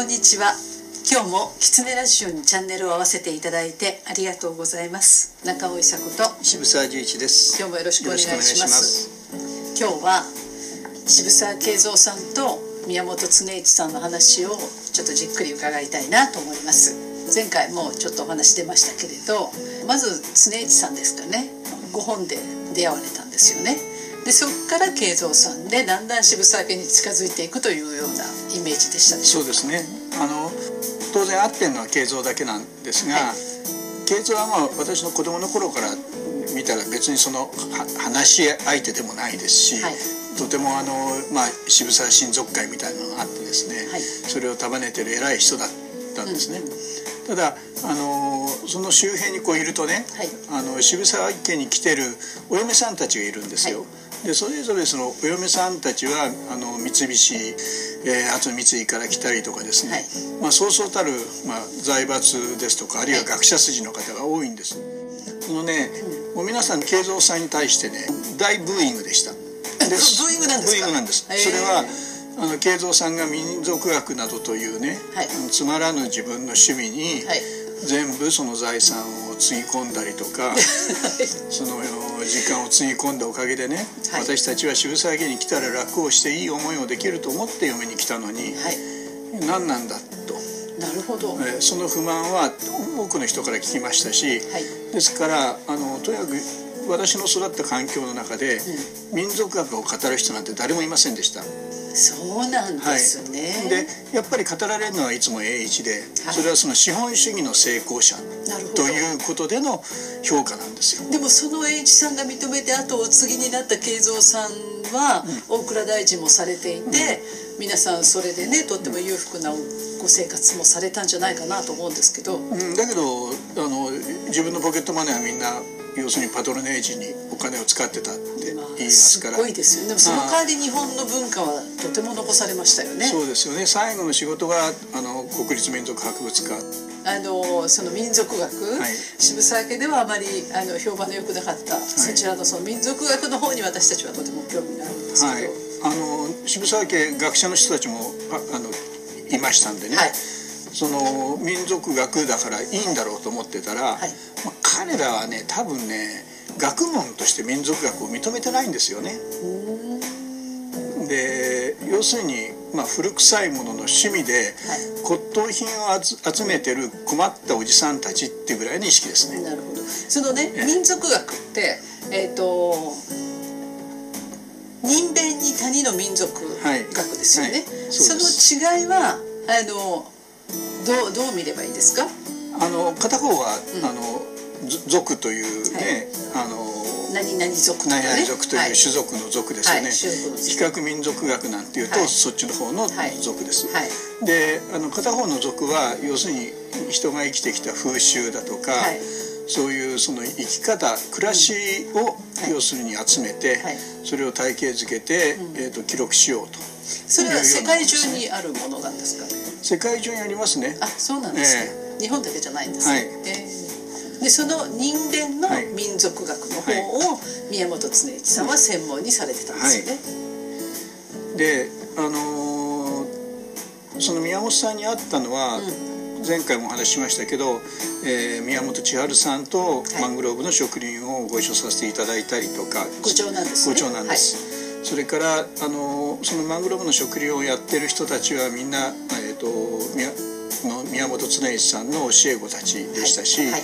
こんにちは。今日もキツネラジオにチャンネルを合わせていただいてありがとうございます。中尾伊佐子と渋沢十一です。今日もよろしくお願いします。今日は渋沢慶三さんと宮本恒一さんの話をちょっとじっくり伺いたいなと思います。前回もちょっとお話出ましたけれどまず恒一さんですかね。ご本で出会われたんですよね。でそこから慶三さんでだんだん渋沢家に近づいていくというようなイメージでしたでしょそうですね。あの当然合ってるのは慶三だけなんですが、はい、慶三はまあ私の子供の頃から見たら別にその話し相手でもないですし、はい、とてもあの、まあ、渋沢親族会みたいなのがあってですね、はい、それを束ねてる偉い人だったんですね。うん、ただあのその周辺にこういるとね、あの渋沢家に来てるお嫁さんたちがいるんですよ。でそれぞれそのお嫁さんたちはあの三菱、えー、厚三井から来たりとかですね、はい、まあ、そうそうたる、まあ、財閥ですとかあるいは学者筋の方が多いんです。そのね、うん、もう皆さん慶三さんに対してね大ブーイングでした。で ブーイングなんですブーイングなんです。それはあの慶三さんが民族学などというね、はい、つまらぬ自分の趣味に、はい、全部その財産をつぎ込んだりとか その時間をつぎ込んだおかげでね、はい、私たちは渋沢家に来たら楽をしていい思いをできると思って嫁に来たのに、はい、何なんだと。なるほど、えその不満は多くの人から聞きましたし、はい、ですからあのとにかく私の育った環境の中で、うん、民族学を語る人なんて誰もいませんでした。そうなんですね、はい、でやっぱり語られるのはいつも栄一で、はい、それはその資本主義の成功者ということでの評価なんですよ。でもその栄一さんが認めて後を継ぎになった慶三さんは、大蔵大臣もされていて、うん、皆さんそれでねとっても裕福なご生活もされたんじゃないかなと思うんですけど、うん、だけどあの自分のポケットマネーはみんな要するにパトロネージにお金を使ってたって言いますから、まあ、すごいですよでもその代わり日本の文化はとても残されましたよね。そうですよね。最後の仕事があの国立民族博物館。あのその民族学、はい、渋沢家ではあまりあの評判の良くなかった、はい、そちらのその民族学の方に私たちはとても興味があるんですけど、はい、あの渋沢家学者の人たちもああのいましたんでね、はい、その民族学だからいいんだろうと思ってたら、はい。まあ、彼らはね多分ね学問として民族学を認めてないんですよね。で要するに、まあ、古臭いものの趣味で骨董品を集めてる困ったおじさんたちっていうぐらいの意識ですね。なるほど。そのね民族学ってえっ、ー、と人弁に谷の民族学ですよね、はい。はい、その違いはあのどうどう見ればいいですか？あの片方は、うん、あの族というね、はい、あの何々族ね、何々族という種族の族ですよね、はい、比較民族学なんていうと、はい、そっちの方の族です、はい、であの片方の族は要するに人が生きてきた風習だとか、そういうその生き方暮らしを要するに集めて、それを体系づけて、えーと、記録しようと。それは世界中にあるものなんですか？世界中にありますね。あそうなんですね、えー、日本だけじゃないんですね、はい。えーでその人間の民族学の方を宮本恒一さんは専門にされてたんですよね。はい、であのー、その宮本さんに会ったのは、うん、前回もお話ししましたけど、えー、宮本千春さんとマングローブの植林をご一緒させていただいたりとか、ご長なんです、ね、ご長なんです。はい、それからあのそのマングローブの植林をやってる人たちはみんな、えーと、と宮本恒一さんの教え子たちでしたし、はい。はい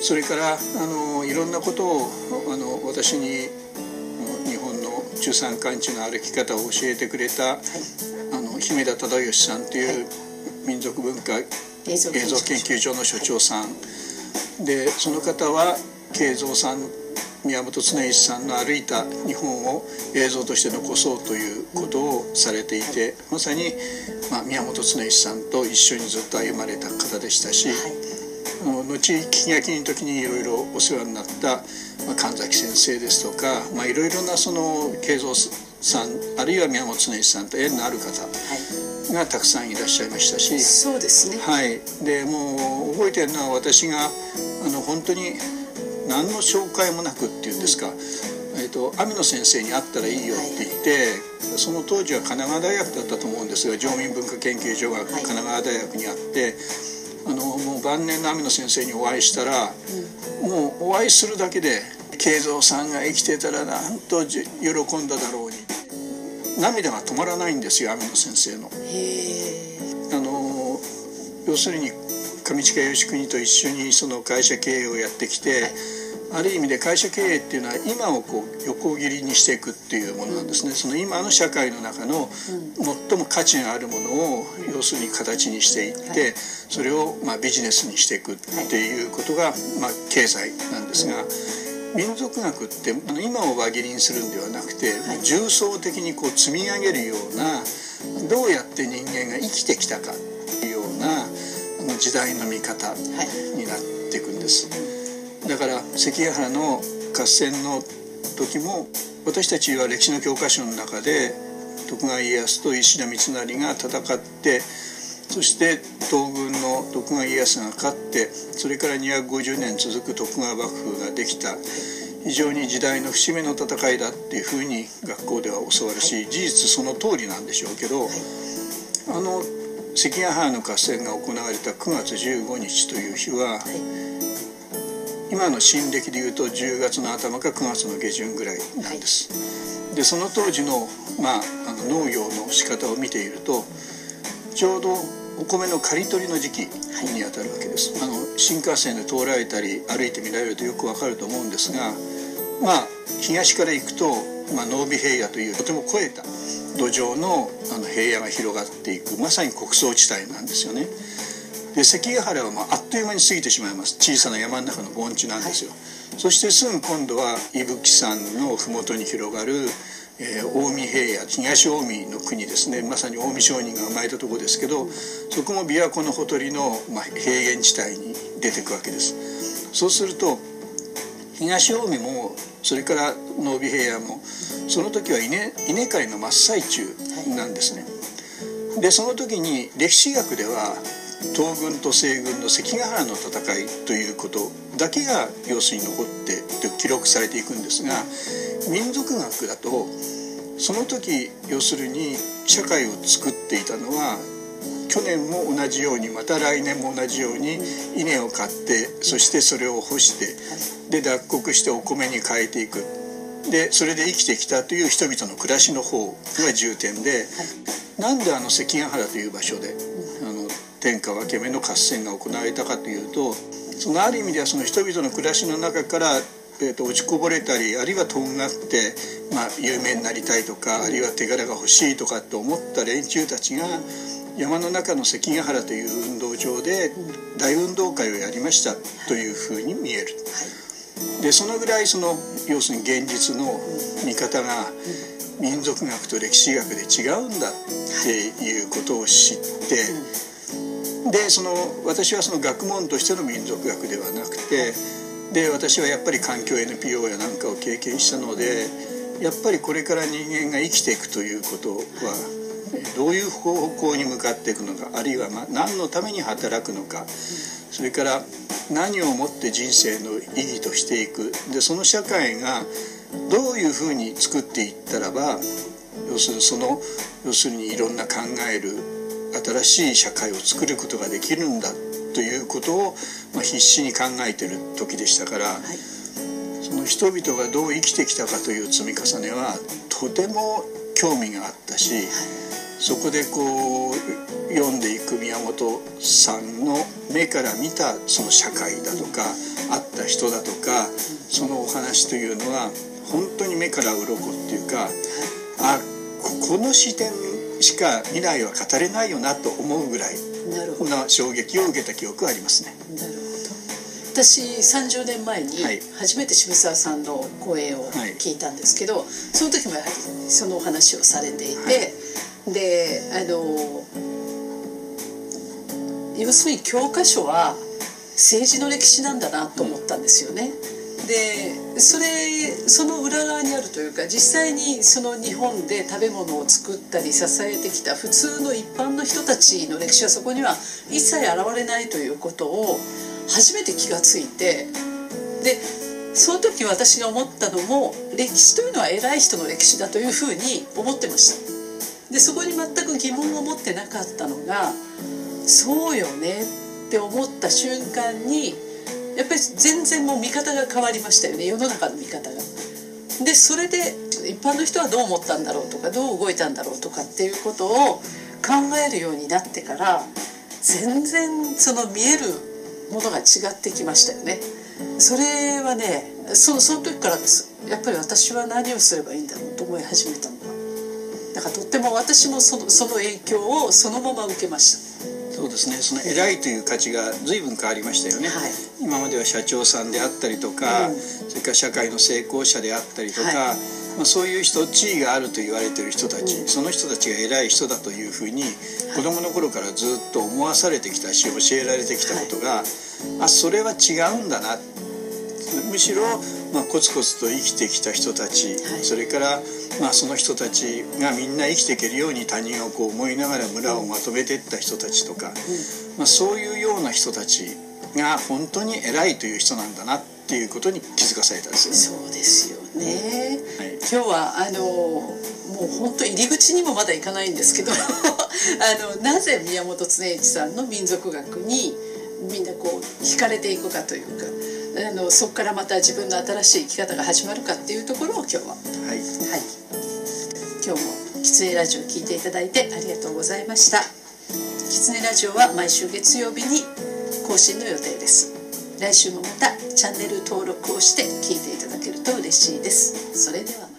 それからあのいろんなことをあの私に日本の中山間地の歩き方を教えてくれた、はい、あの姫田忠義さんという民族文化映像研究所の所長さん。でその方は慶三さん宮本恒一さんの歩いた日本を映像として残そうということをされていてまさに、まあ、宮本恒一さんと一緒にずっと歩まれた方でしたし、はい。後聞き書きの時にいろいろお世話になった、まあ、神崎先生ですとかいろいろなその慶三さんあるいは宮本恒一さんと縁のある方がたくさんいらっしゃいましたし、はい、そうですね。はい。でもう覚えてるのは私があの本当に何の紹介もなくっていうんですか、えーと、網野先生に会ったらいいよって言って、はい、その当時は神奈川大学だったと思うんですが常民文化研究所が神奈川大学にあって、あのもう晩年の網野先生にお会いしたら、うん、もうお会いするだけで慶三さんが生きてたらなんと喜んだだろうに。涙が止まらないんですよ網野先生の。あの要するに上近義国と一緒にその会社経営をやってきて、はいある意味で会社経営っていうのは今をこう横切りにしていくっていうものなんですね。その今の社会の中の最も価値があるものを要するに形にしていってそれをまあビジネスにしていくっていうことがまあ経済なんですが民族学って今を輪切りにするんではなくて重層的にこう積み上げるようなどうやって人間が生きてきたか時代の見方になっていくんです。だから関ヶ原の合戦の時も私たちは歴史の教科書の中で徳川家康と石田三成が戦ってそして東軍の徳川家康が勝ってそれから250年続く徳川幕府ができた。非常に時代の節目の戦いだっていうふうに学校では教わるし事実その通りなんでしょうけどあの関ヶ原の合戦が行われた9月15日という日は今の新暦でいうと10月の頭か9月の下旬ぐらいなんです。はい、でその当時の,、まあ、あの農業の仕方を見ているとちょうどお米の刈り取りの時期にあたるわけです。あの新幹線で通られたり歩いてみられるとよくわかると思うんですがまあ東から行くと、まあ、濃尾平野というとても肥えた土壌のあの平野が広がっていくまさに穀倉地帯なんですよね。で関ヶ原はもうあっという間に過ぎてしまいます。小さな山の中の盆地なんですよ、はい、そしてすぐ今度は伊吹山の麓に広がる、えー、近江平野東近江の国ですね。まさに近江商人が生まれたとこですけどそこも琵琶湖のほとりの、まあ、平原地帯に出てくわけです。そうすると東近江もそれから濃尾平野もその時は稲稲刈りの真っ最中なんですね、はい、でその時に歴史学では東軍と西軍の関ヶ原の戦いということだけが要するに残って記録されていくんですが民族学だとその時要するに社会を作っていたのは去年も同じようにまた来年も同じように稲を買ってそしてそれを干してで脱穀してお米に変えていく。でそれで生きてきたという人々の暮らしの方が重点でなんであの関ヶ原という場所で天下分け目の合戦が行われたかというとそのある意味ではその人々の暮らしの中から、えーと、落ちこぼれたりあるいはとんがって、まあ、有名になりたいとかあるいは手柄が欲しいとかと思った連中たちが山の中の関ヶ原という運動場で大運動会をやりましたというふうに見える。でそのぐらいその要するに現実の見方が民族学と歴史学で違うんだっていうことを知って。でその私はその学問としての民族学ではなくてで私はやっぱり環境 NPO やなんかを経験したのでやっぱりこれから人間が生きていくということはどういう方向に向かっていくのかあるいは何のために働くのかそれから何をもって人生の意義としていく。でその社会がどういうふうに作っていったらば要するにその要するにいろんな考える新しい社会を作ることができるんだということを、まあ、必死に考えてる時でしたから、はい、その人々がどう生きてきたかという積み重ねはとても興味があったし、はい、そこでこう読んでいく宮本さんの目から見たその社会だとか会った人だとかそのお話というのは本当に目から鱗っていうかあこの視点しか未来は語れないよなと思うぐらいな衝撃を受けた記憶はありますね。なるほど。私30年前に初めて渋沢さんの声を聞いたんですけど、はい、その時もやはりそのお話をされていて、はい、であの要するに教科書は政治の歴史なんだなと思ったんですよね。でそれその裏側にあるというか実際にその日本で食べ物を作ったり支えてきた普通の一般の人たちの歴史はそこには一切現れないということを初めて気がついてでその時私が思ったのも歴史というのは偉い人の歴史だというふうに思ってましたでそこに全く疑問を持ってなかったのがそうよねって思った瞬間にやっぱり全然もう見方が変わりましたよね世の中の見方が。でそれで一般の人はどう思ったんだろうとかどう動いたんだろうとかっていうことを考えるようになってから全然その見えるものが違ってきましたよね。それはねそその時からですやっぱり私は何をすればいいんだろうと思い始めたのがだからとっても私もそのその影響をそのまま受けました。そうですね。その偉いという価値が随分変わりましたよね、はい、今までは社長さんであったりとか、うん、それから社会の成功者であったりとか、はい、まあ、そういう人地位があると言われてる人たち、うん、その人たちが偉い人だというふうに子供の頃からずっと思わされてきたし教えられてきたことが、はい、あそれは違うんだなむしろ、まあ、コツコツと生きてきた人たち、それからまあ、その人たちがみんな生きていけるように他人をこう思いながら村をまとめていった人たちとか、まあ、そういうような人たちが本当に偉いという人なんだなっていうことに気づかされたんですよね。そうですよね、はい、今日はあのもう本当入り口にもまだ行かないんですけど あのなぜ宮本恒一さんの民族学にみんなこう惹かれていくかというかあのそこからまた自分の新しい生き方が始まるかっていうところを今日は、はい、はい。今日もキツネラジオ聞いていただいてありがとうございました。キツネラジオは毎週月曜日に更新の予定です。来週もまたチャンネル登録をして聞いていただけると嬉しいです